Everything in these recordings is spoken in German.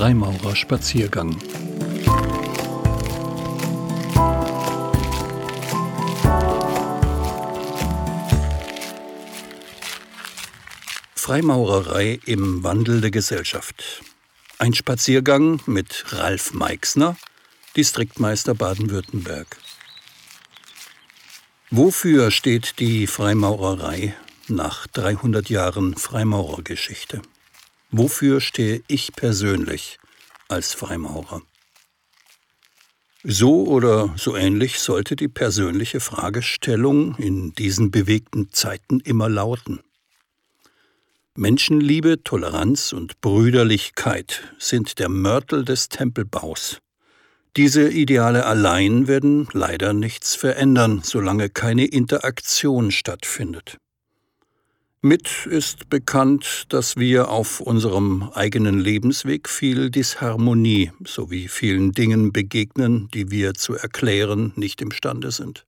Freimaurerspaziergang. Freimaurerei im Wandel der Gesellschaft. Ein Spaziergang mit Ralf Meixner, Distriktmeister Baden-Württemberg. Wofür steht die Freimaurerei nach 300 Jahren Freimaurergeschichte? Wofür stehe ich persönlich als Freimaurer? So oder so ähnlich sollte die persönliche Fragestellung in diesen bewegten Zeiten immer lauten. Menschenliebe, Toleranz und Brüderlichkeit sind der Mörtel des Tempelbaus. Diese Ideale allein werden leider nichts verändern, solange keine Interaktion stattfindet. Mit ist bekannt, dass wir auf unserem eigenen Lebensweg viel Disharmonie sowie vielen Dingen begegnen, die wir zu erklären nicht imstande sind.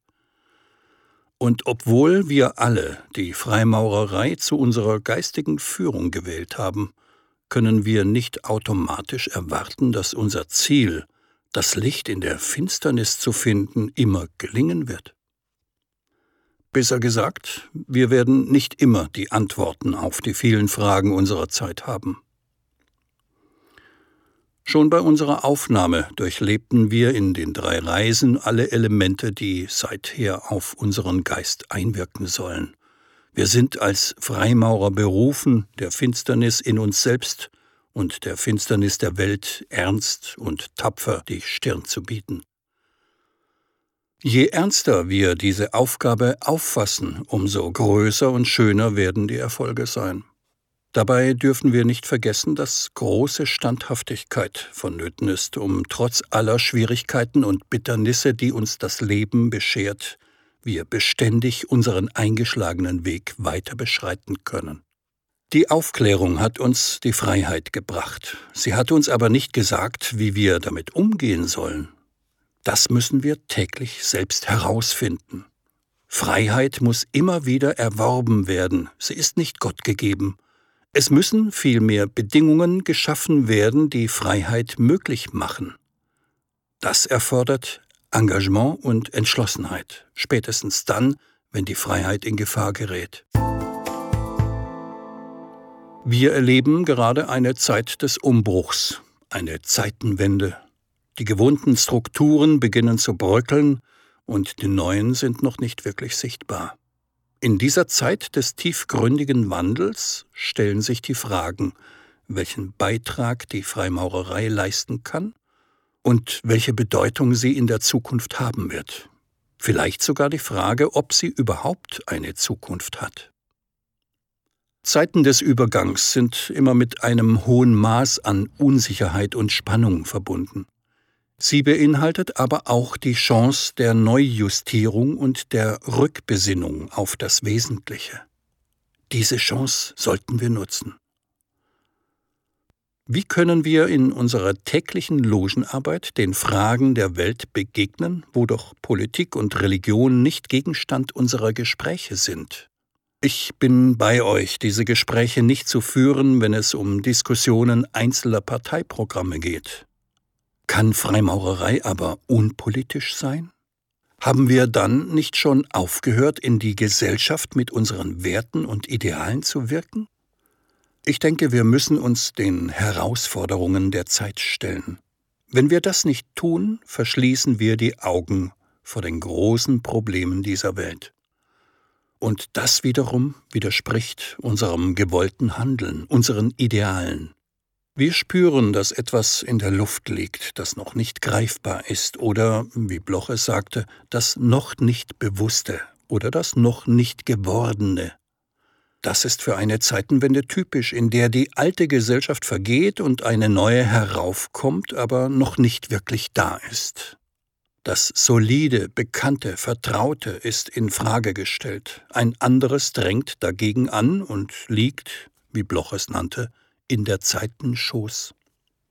Und obwohl wir alle die Freimaurerei zu unserer geistigen Führung gewählt haben, können wir nicht automatisch erwarten, dass unser Ziel, das Licht in der Finsternis zu finden, immer gelingen wird. Besser gesagt, wir werden nicht immer die Antworten auf die vielen Fragen unserer Zeit haben. Schon bei unserer Aufnahme durchlebten wir in den drei Reisen alle Elemente, die seither auf unseren Geist einwirken sollen. Wir sind als Freimaurer berufen, der Finsternis in uns selbst und der Finsternis der Welt ernst und tapfer die Stirn zu bieten. Je ernster wir diese Aufgabe auffassen, umso größer und schöner werden die Erfolge sein. Dabei dürfen wir nicht vergessen, dass große Standhaftigkeit vonnöten ist, um trotz aller Schwierigkeiten und Bitternisse, die uns das Leben beschert, wir beständig unseren eingeschlagenen Weg weiter beschreiten können. Die Aufklärung hat uns die Freiheit gebracht. Sie hat uns aber nicht gesagt, wie wir damit umgehen sollen. Das müssen wir täglich selbst herausfinden. Freiheit muss immer wieder erworben werden, sie ist nicht Gott gegeben, es müssen vielmehr Bedingungen geschaffen werden, die Freiheit möglich machen. Das erfordert Engagement und Entschlossenheit, spätestens dann, wenn die Freiheit in Gefahr gerät. Wir erleben gerade eine Zeit des Umbruchs, eine Zeitenwende. Die gewohnten Strukturen beginnen zu bröckeln und die neuen sind noch nicht wirklich sichtbar. In dieser Zeit des tiefgründigen Wandels stellen sich die Fragen, welchen Beitrag die Freimaurerei leisten kann und welche Bedeutung sie in der Zukunft haben wird. Vielleicht sogar die Frage, ob sie überhaupt eine Zukunft hat. Zeiten des Übergangs sind immer mit einem hohen Maß an Unsicherheit und Spannung verbunden. Sie beinhaltet aber auch die Chance der Neujustierung und der Rückbesinnung auf das Wesentliche. Diese Chance sollten wir nutzen. Wie können wir in unserer täglichen Logenarbeit den Fragen der Welt begegnen, wo doch Politik und Religion nicht Gegenstand unserer Gespräche sind? Ich bin bei euch, diese Gespräche nicht zu führen, wenn es um Diskussionen einzelner Parteiprogramme geht. Kann Freimaurerei aber unpolitisch sein? Haben wir dann nicht schon aufgehört, in die Gesellschaft mit unseren Werten und Idealen zu wirken? Ich denke, wir müssen uns den Herausforderungen der Zeit stellen. Wenn wir das nicht tun, verschließen wir die Augen vor den großen Problemen dieser Welt. Und das wiederum widerspricht unserem gewollten Handeln, unseren Idealen. Wir spüren, dass etwas in der Luft liegt, das noch nicht greifbar ist oder, wie Bloch es sagte, das noch nicht Bewusste oder das noch nicht Gewordene. Das ist für eine Zeitenwende typisch, in der die alte Gesellschaft vergeht und eine neue heraufkommt, aber noch nicht wirklich da ist. Das solide, bekannte, vertraute ist in Frage gestellt. Ein anderes drängt dagegen an und liegt, wie Bloch es nannte, in der Zeiten Schoß.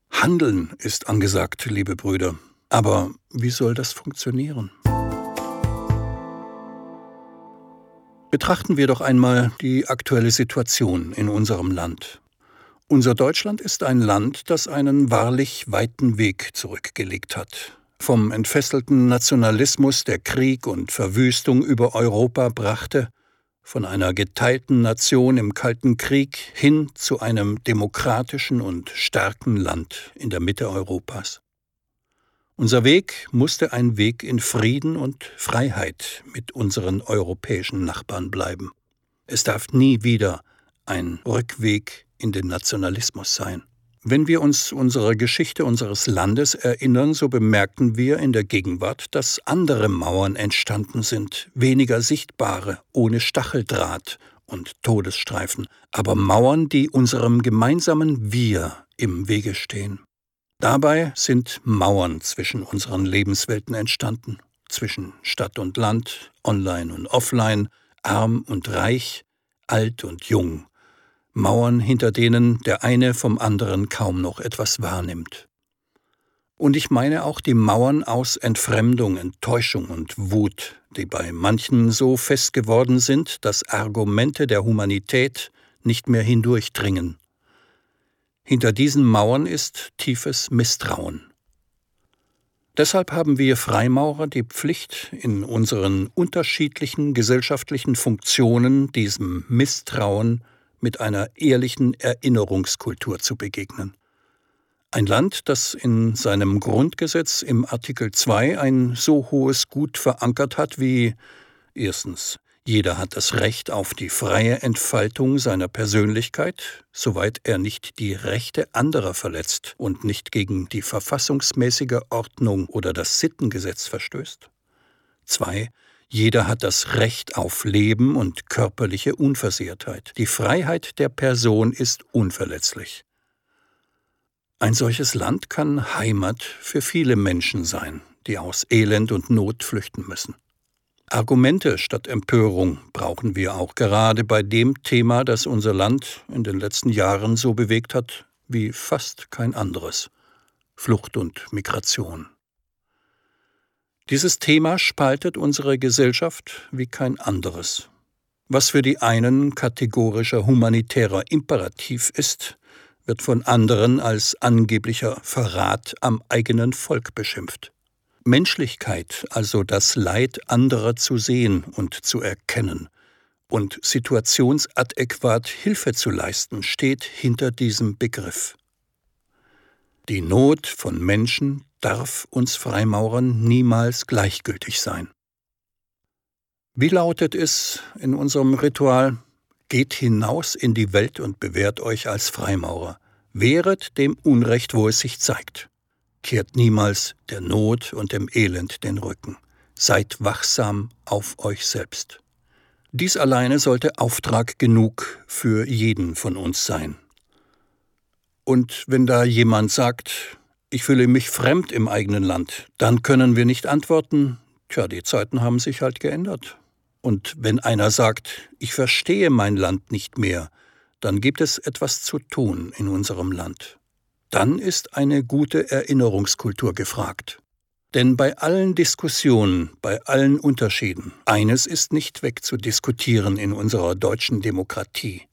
Handeln ist angesagt, liebe Brüder. Aber wie soll das funktionieren? Betrachten wir doch einmal die aktuelle Situation in unserem Land. Unser Deutschland ist ein Land, das einen wahrlich weiten Weg zurückgelegt hat. Vom entfesselten Nationalismus, der Krieg und Verwüstung über Europa brachte, von einer geteilten Nation im Kalten Krieg hin zu einem demokratischen und starken Land in der Mitte Europas. Unser Weg musste ein Weg in Frieden und Freiheit mit unseren europäischen Nachbarn bleiben. Es darf nie wieder ein Rückweg in den Nationalismus sein. Wenn wir uns unserer Geschichte unseres Landes erinnern, so bemerken wir in der Gegenwart, dass andere Mauern entstanden sind, weniger sichtbare, ohne Stacheldraht und Todesstreifen, aber Mauern, die unserem gemeinsamen Wir im Wege stehen. Dabei sind Mauern zwischen unseren Lebenswelten entstanden, zwischen Stadt und Land, online und offline, arm und reich, alt und jung, Mauern, hinter denen der eine vom anderen kaum noch etwas wahrnimmt. Und ich meine auch die Mauern aus Entfremdung, Enttäuschung und Wut, die bei manchen so fest geworden sind, dass Argumente der Humanität nicht mehr hindurchdringen. Hinter diesen Mauern ist tiefes Misstrauen. Deshalb haben wir Freimaurer die Pflicht, in unseren unterschiedlichen gesellschaftlichen Funktionen diesem Misstrauen mit einer ehrlichen Erinnerungskultur zu begegnen. Ein Land, das in seinem Grundgesetz im Artikel 2 ein so hohes Gut verankert hat wie erstens jeder hat das Recht auf die freie Entfaltung seiner Persönlichkeit, soweit er nicht die Rechte anderer verletzt und nicht gegen die verfassungsmäßige Ordnung oder das Sittengesetz verstößt. 2. Jeder hat das Recht auf Leben und körperliche Unversehrtheit. Die Freiheit der Person ist unverletzlich. Ein solches Land kann Heimat für viele Menschen sein, die aus Elend und Not flüchten müssen. Argumente statt Empörung brauchen wir auch gerade bei dem Thema, das unser Land in den letzten Jahren so bewegt hat wie fast kein anderes Flucht und Migration. Dieses Thema spaltet unsere Gesellschaft wie kein anderes. Was für die einen kategorischer humanitärer Imperativ ist, wird von anderen als angeblicher Verrat am eigenen Volk beschimpft. Menschlichkeit, also das Leid anderer zu sehen und zu erkennen und situationsadäquat Hilfe zu leisten, steht hinter diesem Begriff. Die Not von Menschen, darf uns Freimaurern niemals gleichgültig sein. Wie lautet es in unserem Ritual? Geht hinaus in die Welt und bewährt euch als Freimaurer. Wehret dem Unrecht, wo es sich zeigt. Kehrt niemals der Not und dem Elend den Rücken. Seid wachsam auf euch selbst. Dies alleine sollte Auftrag genug für jeden von uns sein. Und wenn da jemand sagt, ich fühle mich fremd im eigenen Land, dann können wir nicht antworten, tja, die Zeiten haben sich halt geändert. Und wenn einer sagt, ich verstehe mein Land nicht mehr, dann gibt es etwas zu tun in unserem Land. Dann ist eine gute Erinnerungskultur gefragt. Denn bei allen Diskussionen, bei allen Unterschieden, eines ist nicht wegzudiskutieren in unserer deutschen Demokratie.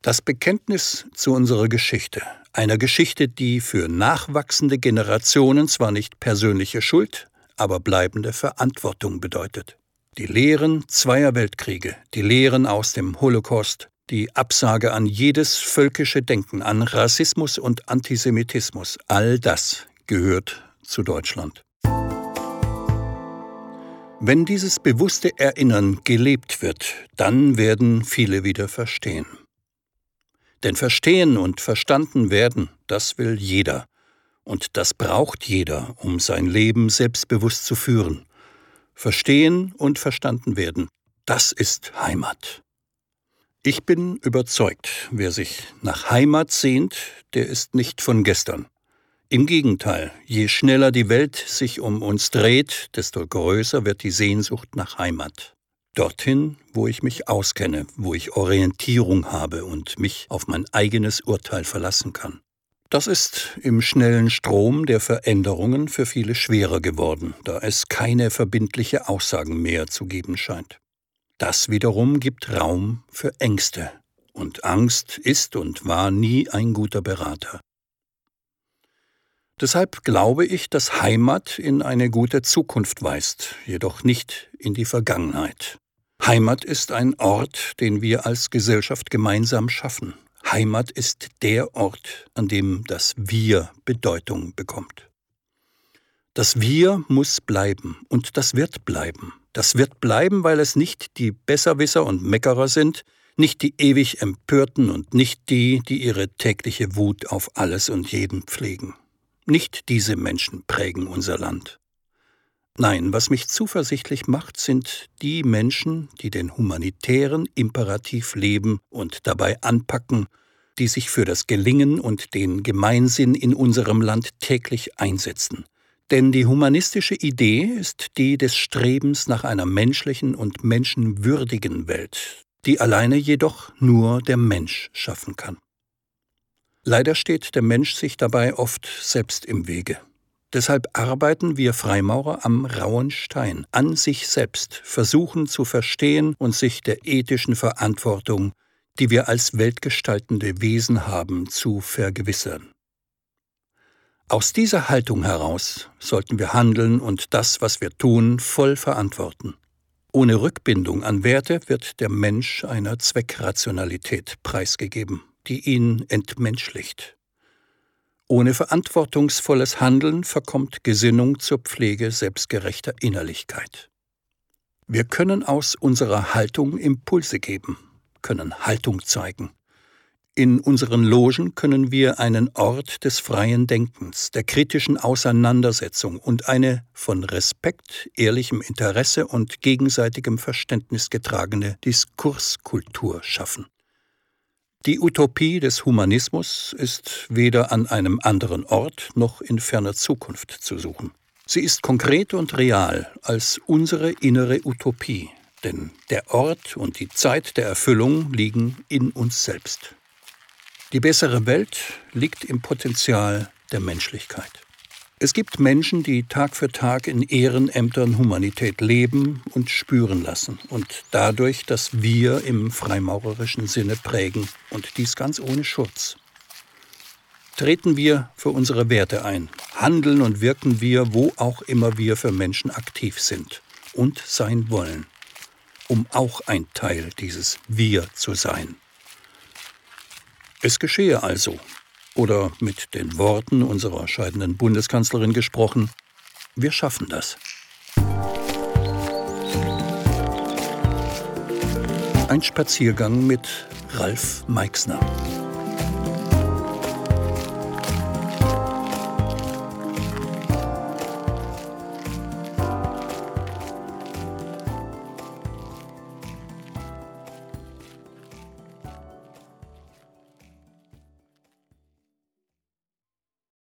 Das Bekenntnis zu unserer Geschichte, einer Geschichte, die für nachwachsende Generationen zwar nicht persönliche Schuld, aber bleibende Verantwortung bedeutet. Die Lehren zweier Weltkriege, die Lehren aus dem Holocaust, die Absage an jedes völkische Denken, an Rassismus und Antisemitismus, all das gehört zu Deutschland. Wenn dieses bewusste Erinnern gelebt wird, dann werden viele wieder verstehen. Denn verstehen und verstanden werden, das will jeder. Und das braucht jeder, um sein Leben selbstbewusst zu führen. Verstehen und verstanden werden, das ist Heimat. Ich bin überzeugt, wer sich nach Heimat sehnt, der ist nicht von gestern. Im Gegenteil, je schneller die Welt sich um uns dreht, desto größer wird die Sehnsucht nach Heimat. Dorthin, wo ich mich auskenne, wo ich Orientierung habe und mich auf mein eigenes Urteil verlassen kann. Das ist im schnellen Strom der Veränderungen für viele schwerer geworden, da es keine verbindliche Aussagen mehr zu geben scheint. Das wiederum gibt Raum für Ängste, und Angst ist und war nie ein guter Berater. Deshalb glaube ich, dass Heimat in eine gute Zukunft weist, jedoch nicht in die Vergangenheit. Heimat ist ein Ort, den wir als Gesellschaft gemeinsam schaffen. Heimat ist der Ort, an dem das Wir Bedeutung bekommt. Das Wir muss bleiben und das wird bleiben. Das wird bleiben, weil es nicht die Besserwisser und Meckerer sind, nicht die ewig Empörten und nicht die, die ihre tägliche Wut auf alles und jeden pflegen. Nicht diese Menschen prägen unser Land. Nein, was mich zuversichtlich macht, sind die Menschen, die den humanitären Imperativ leben und dabei anpacken, die sich für das Gelingen und den Gemeinsinn in unserem Land täglich einsetzen. Denn die humanistische Idee ist die des Strebens nach einer menschlichen und menschenwürdigen Welt, die alleine jedoch nur der Mensch schaffen kann. Leider steht der Mensch sich dabei oft selbst im Wege. Deshalb arbeiten wir Freimaurer am rauen Stein, an sich selbst, versuchen zu verstehen und sich der ethischen Verantwortung, die wir als weltgestaltende Wesen haben, zu vergewissern. Aus dieser Haltung heraus sollten wir handeln und das, was wir tun, voll verantworten. Ohne Rückbindung an Werte wird der Mensch einer Zweckrationalität preisgegeben die ihn entmenschlicht. Ohne verantwortungsvolles Handeln verkommt Gesinnung zur Pflege selbstgerechter Innerlichkeit. Wir können aus unserer Haltung Impulse geben, können Haltung zeigen. In unseren Logen können wir einen Ort des freien Denkens, der kritischen Auseinandersetzung und eine von Respekt, ehrlichem Interesse und gegenseitigem Verständnis getragene Diskurskultur schaffen. Die Utopie des Humanismus ist weder an einem anderen Ort noch in ferner Zukunft zu suchen. Sie ist konkret und real als unsere innere Utopie, denn der Ort und die Zeit der Erfüllung liegen in uns selbst. Die bessere Welt liegt im Potenzial der Menschlichkeit. Es gibt Menschen, die Tag für Tag in Ehrenämtern Humanität leben und spüren lassen und dadurch das Wir im freimaurerischen Sinne prägen und dies ganz ohne Schutz. Treten wir für unsere Werte ein, handeln und wirken wir, wo auch immer wir für Menschen aktiv sind und sein wollen, um auch ein Teil dieses Wir zu sein. Es geschehe also, oder mit den Worten unserer scheidenden Bundeskanzlerin gesprochen, wir schaffen das. Ein Spaziergang mit Ralf Meixner.